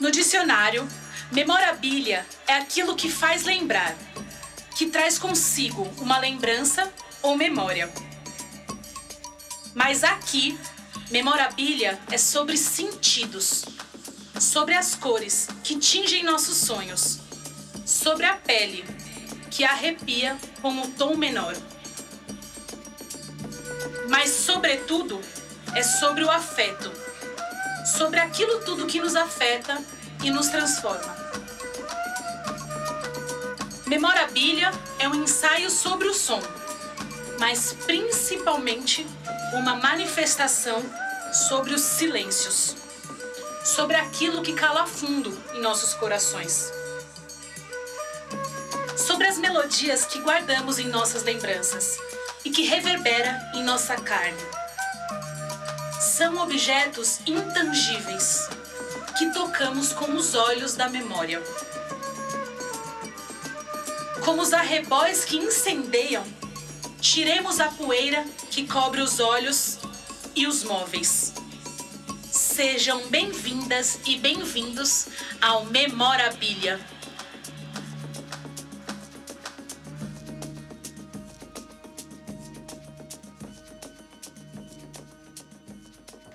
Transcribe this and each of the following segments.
No dicionário, memorabilia é aquilo que faz lembrar, que traz consigo uma lembrança ou memória. Mas aqui, memorabilia é sobre sentidos, sobre as cores que tingem nossos sonhos, sobre a pele que arrepia com o tom menor. Mas, sobretudo, é sobre o afeto, sobre aquilo tudo que nos afeta e nos transforma. Memorabilia é um ensaio sobre o som, mas principalmente uma manifestação sobre os silêncios, sobre aquilo que cala fundo em nossos corações, sobre as melodias que guardamos em nossas lembranças e que reverbera em nossa carne. São objetos intangíveis que tocamos com os olhos da memória. Como os arrebóis que incendeiam, tiremos a poeira que cobre os olhos e os móveis. Sejam bem-vindas e bem-vindos ao Memorabilia.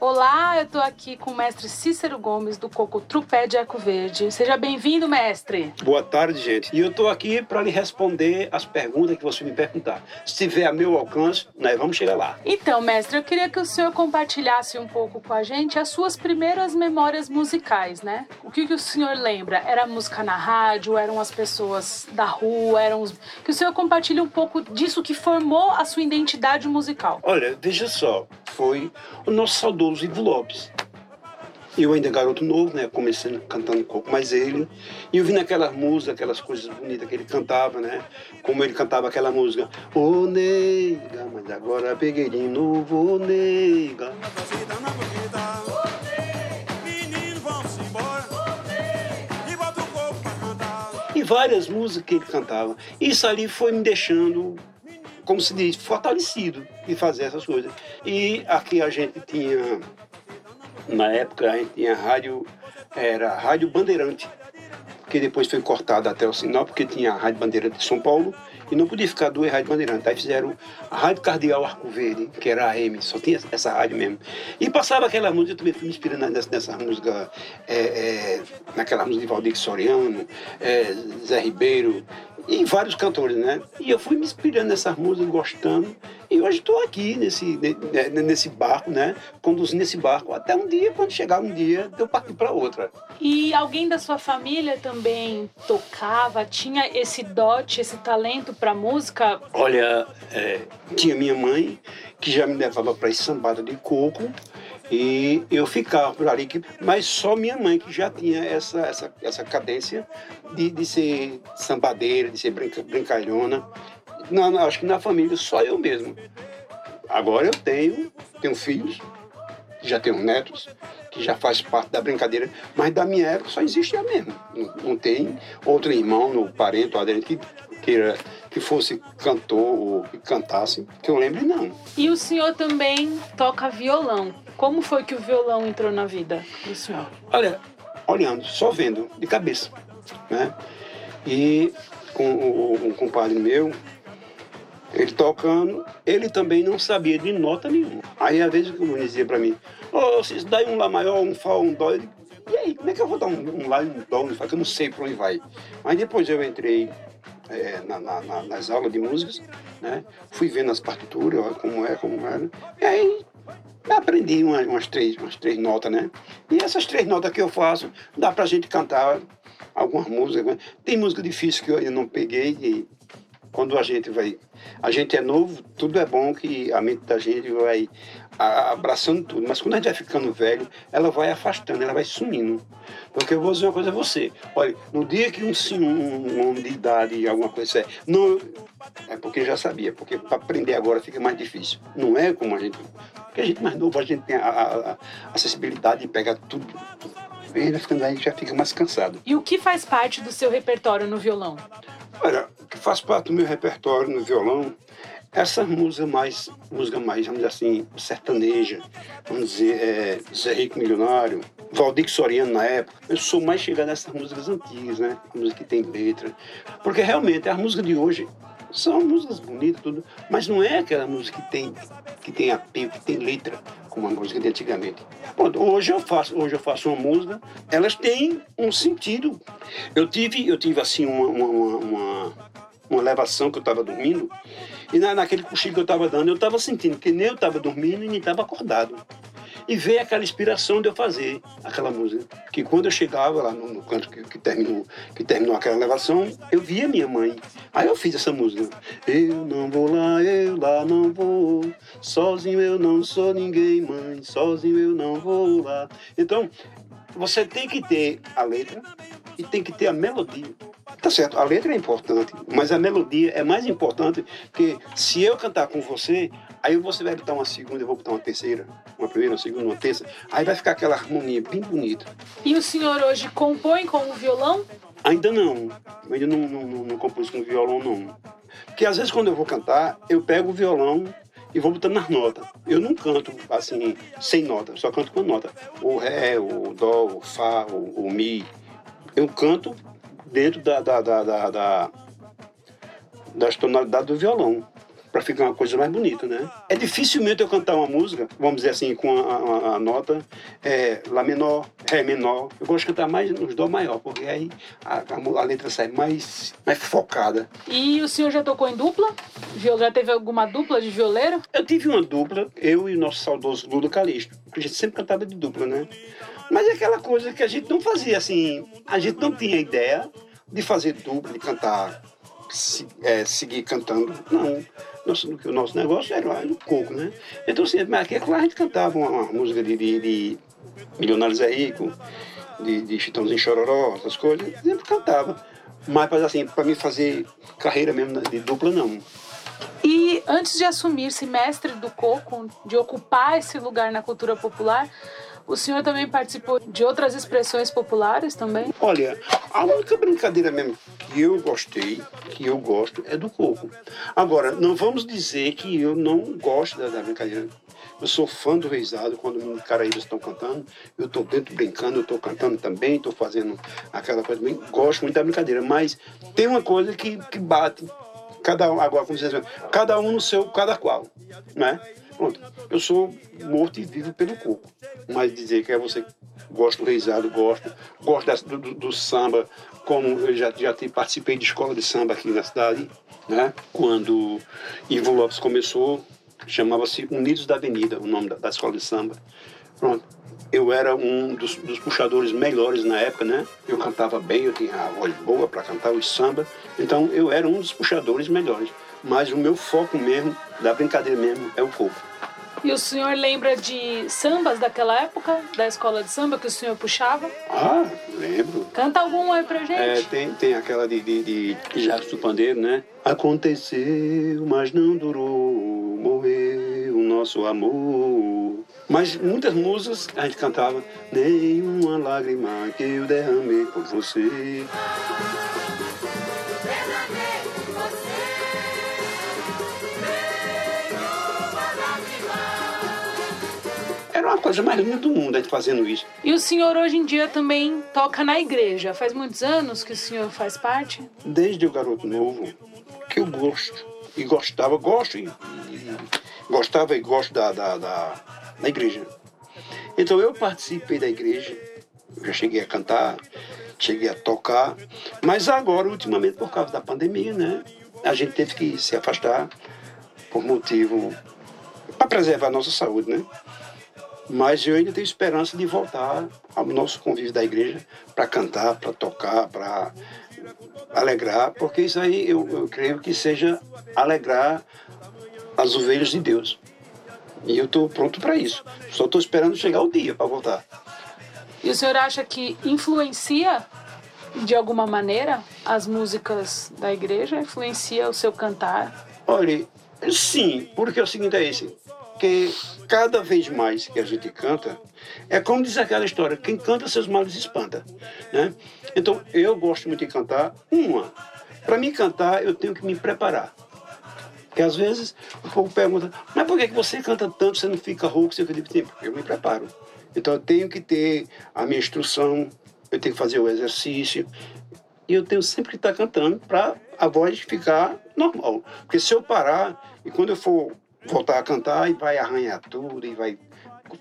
Olá, eu estou aqui com o mestre Cícero Gomes do Coco Trupé de Arco Verde. Seja bem-vindo, mestre. Boa tarde, gente. E eu estou aqui para lhe responder as perguntas que você me perguntar. Se tiver a meu alcance, nós vamos chegar lá. Então, mestre, eu queria que o senhor compartilhasse um pouco com a gente as suas primeiras memórias musicais, né? O que, que o senhor lembra? Era música na rádio? Eram as pessoas da rua? Eram os... Que o senhor compartilhe um pouco disso que formou a sua identidade musical. Olha, veja só, foi o nosso saudoso Ivo Lopes. Eu ainda garoto novo, né, começando cantando um pouco mais ele, e eu vi naquelas músicas, aquelas coisas bonitas que ele cantava, né, como ele cantava aquela música, Ô nega, mas agora peguei de novo, ô nega. E várias músicas que ele cantava. Isso ali foi me deixando como se diz, fortalecido de fazer essas coisas. E aqui a gente tinha, na época, a gente tinha rádio, era Rádio Bandeirante, que depois foi cortada até o sinal, porque tinha a Rádio Bandeirante de São Paulo e não podia ficar duas rádios bandeirantes. Aí fizeram a Rádio Cardeal Arco Verde, que era a AM, só tinha essa rádio mesmo. E passava aquela música, eu também fui me inspirando nessa, nessa música, é, é, naquela música de Valdir Soriano, é, Zé Ribeiro, e vários cantores, né? E eu fui me inspirando nessas músicas, gostando. E hoje estou aqui nesse, né, nesse barco, né? Conduzindo esse barco. Até um dia, quando chegar um dia, eu partir para outra. E alguém da sua família também tocava? Tinha esse dote, esse talento para música? Olha, é, tinha minha mãe, que já me levava para esse sambada de coco. E eu ficava por ali, mas só minha mãe que já tinha essa, essa, essa cadência de, de ser sambadeira, de ser brinca, brincalhona. Não, não, acho que na família só eu mesmo. Agora eu tenho, tenho filhos, já tenho netos, que já faz parte da brincadeira, mas da minha época só existe a mesma. Não, não tem outro irmão, no parente ou aderente que queira que fosse cantor ou que cantasse, que eu lembre, não. E o senhor também toca violão. Como foi que o violão entrou na vida do senhor? Olha, olhando, só vendo, de cabeça, né? E com um compadre meu, ele tocando, ele também não sabia de nota nenhuma. Aí às vezes ele dizia para mim, oh, se dá um Lá maior, um Fá, um Dó, e aí, como é que eu vou dar um, um Lá e um Dó, um Fá, que eu não sei para onde vai. Aí depois eu entrei é, na, na, nas aulas de músicas, né? Fui vendo as partituras, como é, como era. E aí aprendi umas, umas, três, umas três notas, né? E essas três notas que eu faço, dá pra gente cantar algumas músicas. Tem música difícil que eu ainda não peguei e quando a gente vai. A gente é novo, tudo é bom que a mente da gente vai abraçando tudo. Mas quando a gente vai ficando velho, ela vai afastando, ela vai sumindo. Porque eu vou dizer uma coisa a você. Olha, no dia que um, um, um homem de idade, alguma coisa, não, é porque já sabia, porque para aprender agora fica mais difícil. Não é como a gente. Porque a gente mais novo, a gente tem a, a, a acessibilidade de pegar tudo. Ele ficando aí já fica mais cansado. E o que faz parte do seu repertório no violão? Olha, o que faz parte do meu repertório no violão essas músicas mais, música mais, vamos dizer assim, sertaneja, vamos dizer, é, Zé Rico Milionário, Valdir Soriano na época, eu sou mais chegado nessas músicas antigas, né? Música que tem letra. Porque realmente a música de hoje são músicas bonitas, tudo, mas não é aquela música que tem, que tem apelo, que tem letra, como a música de antigamente. Hoje eu faço, hoje eu faço uma música, elas têm um sentido. Eu tive, eu tive assim uma, uma, uma, uma elevação que eu estava dormindo, e na, naquele cochilo que eu estava dando, eu estava sentindo que nem eu estava dormindo e nem estava acordado. E veio aquela inspiração de eu fazer aquela música. Que quando eu chegava lá no, no canto que, que, terminou, que terminou aquela elevação, eu via minha mãe. Aí eu fiz essa música. Eu não vou lá, eu lá não vou. Sozinho eu não sou ninguém, mãe. Sozinho eu não vou lá. Então, você tem que ter a letra e tem que ter a melodia. Tá certo, a letra é importante, mas a melodia é mais importante, porque se eu cantar com você, aí você vai botar uma segunda, eu vou botar uma terceira, uma primeira, uma segunda, uma terceira, aí vai ficar aquela harmonia bem bonita. E o senhor hoje compõe com o violão? Ainda não, ainda não, não, não, não compus com violão não. Porque às vezes quando eu vou cantar, eu pego o violão e vou botando nas notas. Eu não canto assim, sem nota, só canto com nota. O Ré, o Dó, o Fá, o, o Mi. Eu canto dentro da, da, da, da, da das tonalidades do violão para ficar uma coisa mais bonita, né? É dificilmente eu cantar uma música, vamos dizer assim, com a, a, a nota é, Lá menor, Ré menor. Eu gosto de cantar mais nos Dó maior, porque aí a, a, letra sai mais, mais focada. E o senhor já tocou em dupla? Já teve alguma dupla de violeiro? Eu tive uma dupla, eu e o nosso saudoso Ludo Calixto, porque a gente sempre cantava de dupla, né? Mas é aquela coisa que a gente não fazia assim, a gente não tinha ideia de fazer dupla, de cantar, se, é, seguir cantando, não. Nosso, o nosso negócio era o coco, né? Então, assim, aqui é claro, a gente cantava uma, uma música de, de, de Milionários é Rico, de, de Chitãozinho Chororó, essas coisas, sempre cantava. Mas, assim, para mim fazer carreira mesmo de dupla, não. E antes de assumir-se mestre do coco, de ocupar esse lugar na cultura popular, o senhor também participou de outras expressões populares também? Olha, a única brincadeira mesmo que eu gostei, que eu gosto, é do coco. Agora, não vamos dizer que eu não gosto da, da brincadeira. Eu sou fã do Reisado, quando os caraíbas estão cantando, eu estou dentro brincando, eu estou cantando também, estou fazendo aquela coisa bem. Gosto muito da brincadeira, mas tem uma coisa que, que bate. Cada um, agora, como vocês cada um no seu, cada qual, né? Pronto. Eu sou morto e vivo pelo coco. Mas dizer que é você gosta do reizado, gosto. Gosto do, do, do, samba, como eu já, já participei de escola de samba aqui na cidade, né? Quando Ivo Lopes começou, chamava-se Unidos da Avenida, o nome da, da escola de samba. Pronto eu era um dos, dos, puxadores melhores na época, né? Eu cantava bem, eu tinha a voz boa para cantar os samba, então eu era um dos puxadores melhores. Mas o meu foco mesmo, da brincadeira mesmo, é o coco. E o senhor lembra de sambas daquela época, da escola de samba que o senhor puxava? Ah, lembro. Canta algum aí pra gente. É, tem, tem aquela de, de, de Jacques do Pandeiro, né? Aconteceu, mas não durou, morreu o nosso amor. Mas muitas músicas a gente cantava, nenhuma lágrima que eu derramei por você. uma coisa mais linda do mundo a gente fazendo isso. E o senhor hoje em dia também toca na igreja. Faz muitos anos que o senhor faz parte? Desde o garoto novo, que eu gosto. E gostava, gosto e, e gostava e gosto da, da, da, da igreja. Então eu participei da igreja, já cheguei a cantar, cheguei a tocar, mas agora, ultimamente, por causa da pandemia, né? A gente teve que se afastar por motivo para preservar a nossa saúde, né? Mas eu ainda tenho esperança de voltar ao nosso convívio da igreja para cantar, para tocar, para alegrar, porque isso aí eu, eu creio que seja alegrar as ovelhas de Deus. E eu estou pronto para isso. Só estou esperando chegar o dia para voltar. E o senhor acha que influencia de alguma maneira as músicas da igreja? Influencia o seu cantar? Olha, sim, porque o seguinte é esse porque cada vez mais que a gente canta, é como diz aquela história, quem canta seus males espanta. Né? Então, eu gosto muito de cantar. Uma, para mim cantar, eu tenho que me preparar. Porque às vezes o povo pergunta, mas por que você canta tanto, você não fica rouco, você fica tempo? Eu me preparo. Então eu tenho que ter a minha instrução, eu tenho que fazer o exercício, e eu tenho sempre que estar cantando para a voz ficar normal. Porque se eu parar, e quando eu for voltar a cantar, e vai arranhar tudo, e vai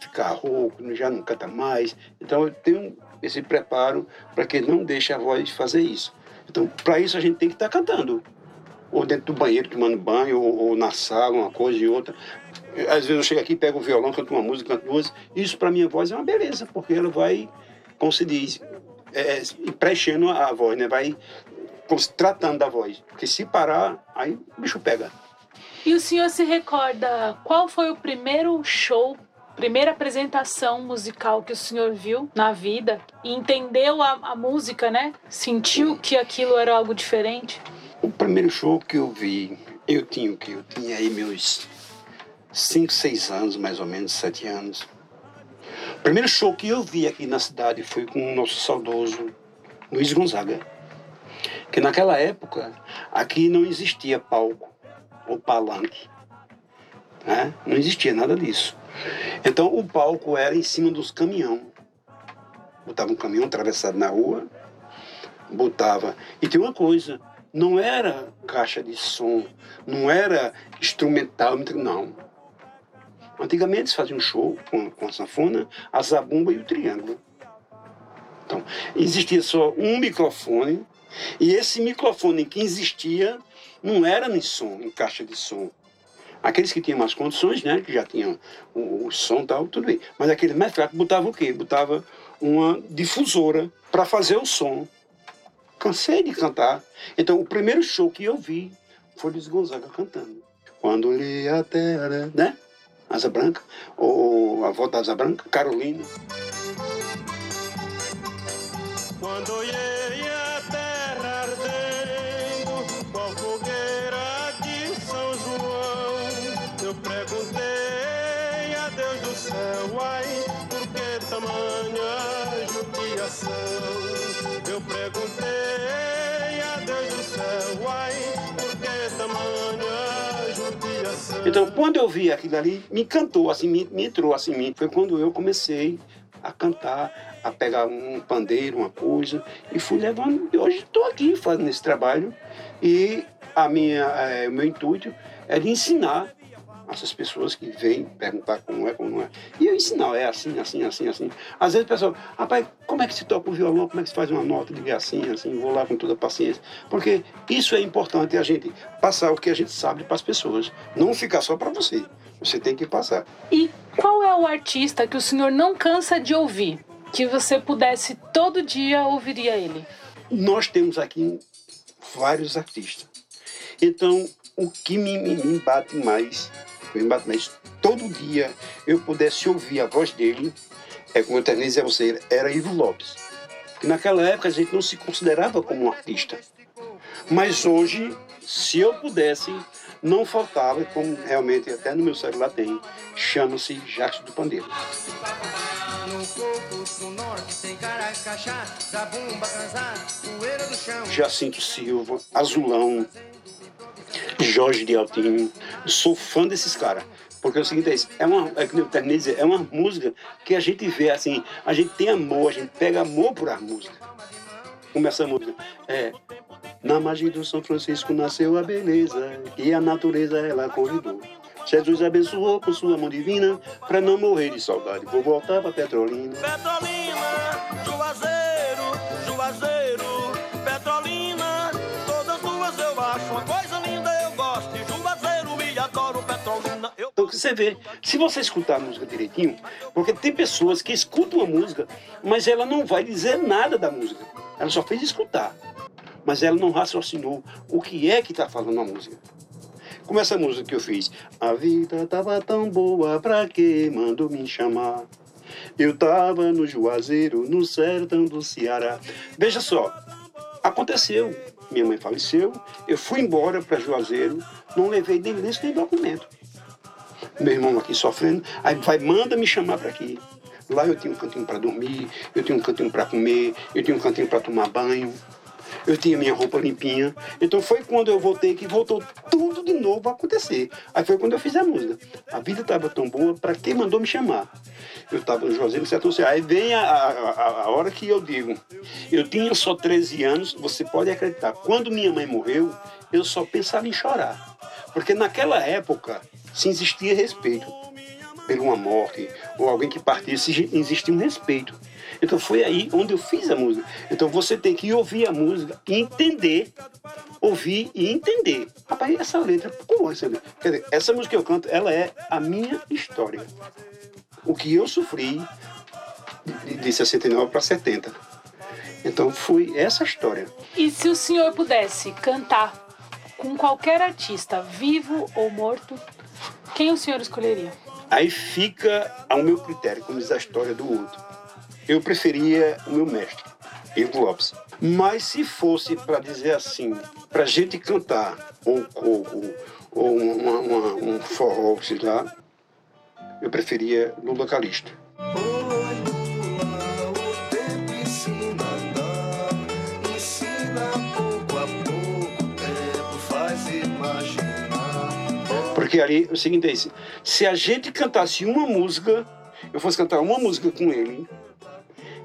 ficar rouco, já não canta mais. Então eu tenho esse preparo para que não deixe a voz fazer isso. Então, para isso a gente tem que estar cantando. Ou dentro do banheiro, tomando banho, ou, ou, na sala, uma coisa e outra. Às vezes eu chego aqui, pego o violão, canto uma música, canto duas. Isso para minha voz é uma beleza, porque ela vai, como se diz, é, preenchendo a voz, né? Vai tratando da voz. Porque se parar, aí o bicho pega. E o senhor se recorda qual foi o primeiro show primeira apresentação musical que o senhor viu na vida e entendeu a, a música, né? Sentiu que aquilo era algo diferente? O primeiro show que eu vi, eu tinha que? Eu tinha aí meus 5, 6 anos, mais ou menos, 7 anos. O primeiro show que eu vi aqui na cidade foi com o nosso saudoso Luiz Gonzaga. Que naquela época aqui não existia palco ou palanque. Né? Não existia nada disso. Então o palco era em cima dos caminhão. Botava um caminhão atravessado na rua, botava. E tem uma coisa, não era caixa de som, não era instrumental, não. Antigamente se fazia um show com, com a sanfona, a zabumba e o triângulo. Então, existia só um microfone, e esse microfone que existia não era em som, em caixa de som. Aqueles que tinham mais condições, né, que já tinham o, o som e tal, tudo bem. Mas aqueles mais fracos botava o quê? Botava uma difusora para fazer o som. Cansei de cantar. Então, o primeiro show que eu vi foi Luiz Gonzaga cantando. Quando li a terra, né? Asa Branca, ou a volta da Asa Branca, Carolina. Quando Eu Então, quando eu vi aquilo ali, me encantou, assim, me, me entrou assim, me, foi quando eu comecei a cantar, a pegar um pandeiro, uma coisa, e fui levando. E hoje estou aqui fazendo esse trabalho. E a minha, é, o meu intuito é de ensinar essas pessoas que vêm perguntar como é, como não é. E eu ensinar, é assim, assim, assim, assim. Às vezes o pessoal, rapaz, como é que se toca o violão, como é que se faz uma nota, de assim, assim, vou lá com toda a paciência. Porque isso é importante, a gente passar o que a gente sabe para as pessoas, não ficar só para você. Você tem que passar. E qual é o artista que o senhor não cansa de ouvir? Que você pudesse todo dia ouviria ele? Nós temos aqui vários artistas. Então, o que me, me, me bate mais mas todo dia eu pudesse ouvir a voz dele, é como eu dizer a você, era Ivo Lopes. Que naquela época a gente não se considerava como um artista. Mas hoje, se eu pudesse, não faltava, como realmente até no meu celular tem, chama-se Jackson do Pandeiro. Jacinto Silva, Azulão, Jorge de Altinho. Sou fã desses caras. Porque é o seguinte, é, é uma, é, que eu terminei dizer, é uma música que a gente vê assim, a gente tem amor, a gente pega amor por a música. Como essa música. É, na margem do São Francisco nasceu a beleza, e a natureza ela convidou. Jesus abençoou com sua mão divina, para não morrer de saudade. Vou voltar pra Petrolina. Petrolina, você vê, se você escutar a música direitinho, porque tem pessoas que escutam a música, mas ela não vai dizer nada da música. Ela só fez escutar. Mas ela não raciocinou o que é que está falando a música. Como essa música que eu fiz. A vida tava tão boa, pra que mandou me chamar? Eu tava no Juazeiro, no sertão do Ceará. Veja só, aconteceu. Minha mãe faleceu, eu fui embora para Juazeiro, não levei nem lista nem documento meu irmão aqui sofrendo, aí vai, manda me chamar para aqui. Lá eu tinha um cantinho para dormir, eu tinha um cantinho para comer, eu tinha um cantinho para tomar banho. eu tinha minha roupa limpinha. Então foi quando eu voltei que voltou tudo de novo a acontecer. Aí foi quando eu fiz a música. A vida estava tão boa, para quem mandou me chamar? Eu estava no José Certo Aí vem a, a, a hora que eu digo, eu tinha só 13 anos, você pode acreditar. Quando minha mãe morreu, eu só pensava em chorar. Porque naquela época se existia respeito por uma morte ou alguém que partisse, existia um respeito. Então foi aí onde eu fiz a música. Então você tem que ouvir a música e entender, ouvir e entender. Rapaz, essa letra, como essa letra? Quer dizer, essa música que eu canto, ela é a minha história. O que eu sofri de, de 69 para 70. Então foi essa história. E se o senhor pudesse cantar com qualquer artista, vivo ou morto, quem o senhor escolheria? Aí fica ao meu critério, como diz a história do outro. Eu preferia o meu mestre, Ivo Lopes. Mas se fosse para dizer assim, para gente cantar um coco ou uma, uma, um forró, sei lá, eu preferia Lula Calixto. Porque ali o seguinte é esse, se a gente cantasse uma música, eu fosse cantar uma música com ele,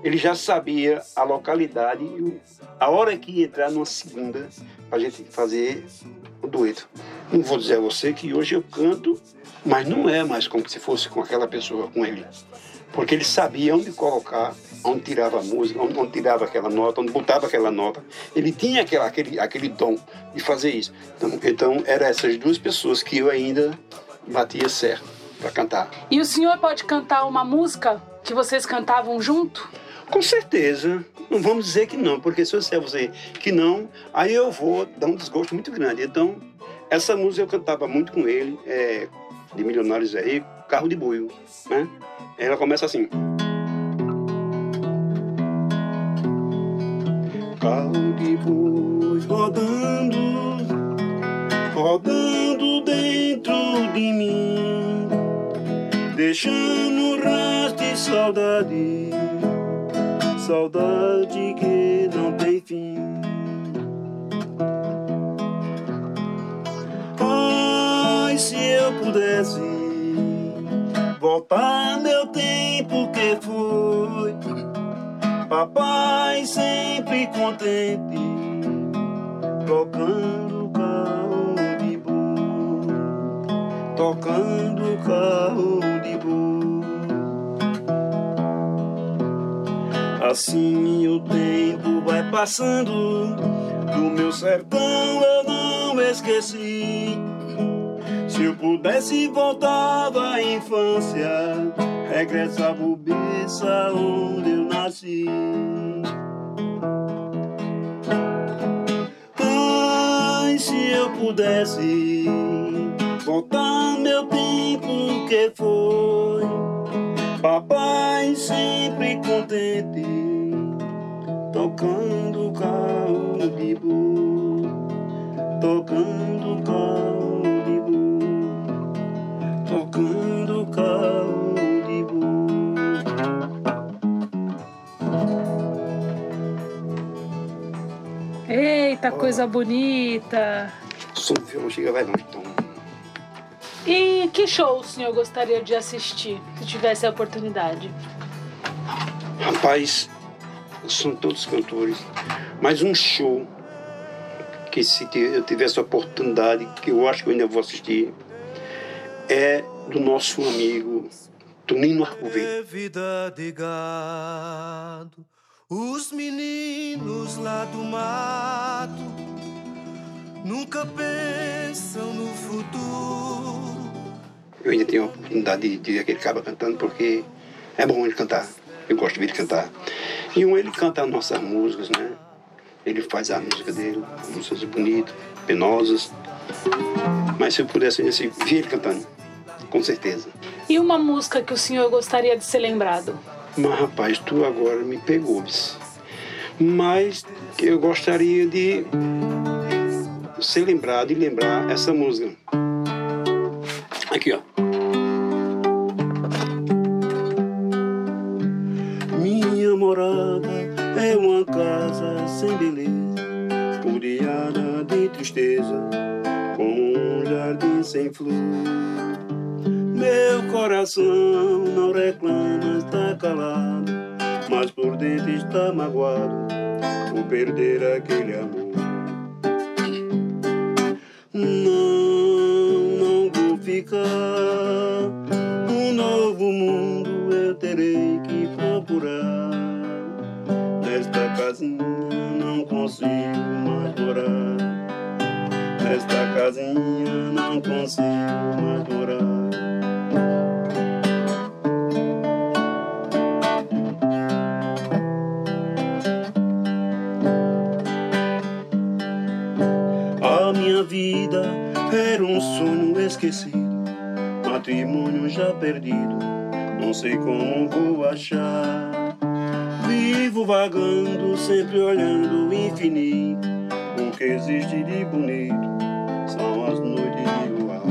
ele já sabia a localidade a hora que ia entrar numa segunda para a gente fazer o dueto. Não vou dizer a você que hoje eu canto, mas não é mais como se fosse com aquela pessoa, com ele. Porque ele sabia onde colocar, onde tirava a música, onde, onde tirava aquela nota, onde botava aquela nota. Ele tinha aquela, aquele, aquele dom de fazer isso. Então, então eram essas duas pessoas que eu ainda batia certo para cantar. E o senhor pode cantar uma música que vocês cantavam junto? Com certeza. Não vamos dizer que não, porque se eu disser você que não, aí eu vou dar um desgosto muito grande. Então, essa música eu cantava muito com ele, é, de Milionários aí, Carro de Buio, né? Ela começa assim. Carro de boi rodando, rodando dentro de mim, deixando rastro e saudade saudade que não tem fim. Ai, se eu pudesse voltar meu tempo que foi, papai sempre contente, tocando carro de boi, tocando carro de boi. Assim o tempo vai passando, do meu sertão eu não esqueci. Se eu pudesse voltava à infância, regressava o berço onde eu nasci. Ai, se eu pudesse voltar meu tempo que foi, papai sempre contente tocando carro de boi, tocando carro Eita, coisa bonita! Do violão chega vai longe, então. E que show o senhor gostaria de assistir, se tivesse a oportunidade? Rapaz, são todos cantores, mas um show que se eu tivesse a oportunidade, que eu acho que eu ainda vou assistir, é do nosso amigo Tonino Arcoverde. É vida de gado, os meninos lá do mato nunca pensam no futuro. Eu ainda tenho a oportunidade de, de ver aquele cara cantando porque é bom ele cantar. Eu gosto de ver ele cantar. E um ele canta as nossas músicas, né? Ele faz a música dele, músicas bonitas, penosas. Mas se eu pudesse assim, ver ele cantando, com certeza. E uma música que o senhor gostaria de ser lembrado? Mas rapaz, tu agora me pegou. Mas eu gostaria de ser lembrado e lembrar essa música. Aqui, ó. Minha morada é uma casa sem beleza, rodeada de tristeza, como um jardim sem flor. Meu coração não reclama, está calado, mas por dentro está magoado por perder aquele amor. Não, não vou ficar. Um novo mundo eu terei que procurar. Nesta casinha não consigo mais morar. Nesta casinha não consigo mais morar. Matrimônio já perdido, não sei como vou achar. Vivo vagando, sempre olhando o infinito, o que existe de bonito são as noites de luar.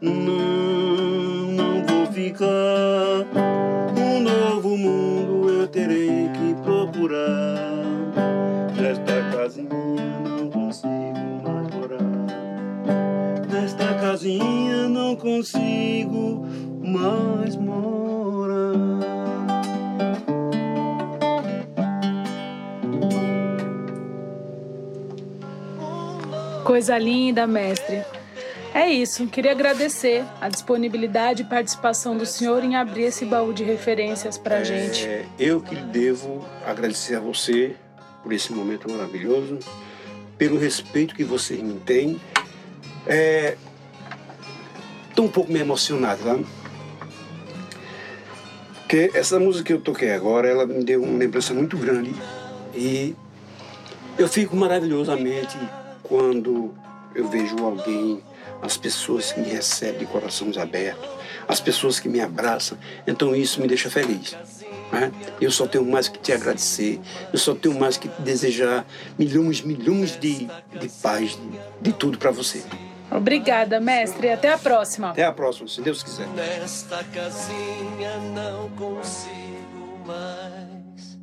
Não, não vou ficar, casinha não consigo mais morar. Coisa linda, mestre. É isso. Queria agradecer a disponibilidade e participação do senhor em abrir esse baú de referências pra gente. É, eu que devo agradecer a você por esse momento maravilhoso, pelo respeito que você me tem. É, Tô um pouco me emocionado, tá? Porque essa música que eu toquei agora, ela me deu uma lembrança muito grande e eu fico maravilhosamente quando eu vejo alguém, as pessoas que me recebem de corações abertos, as pessoas que me abraçam. Então isso me deixa feliz. Né? Eu só tenho mais que te agradecer, eu só tenho mais que desejar milhões, milhões de, de paz, de, de tudo para você. Obrigada, mestre. Até a próxima. Até a próxima, se Deus quiser. Nesta casinha não consigo mais.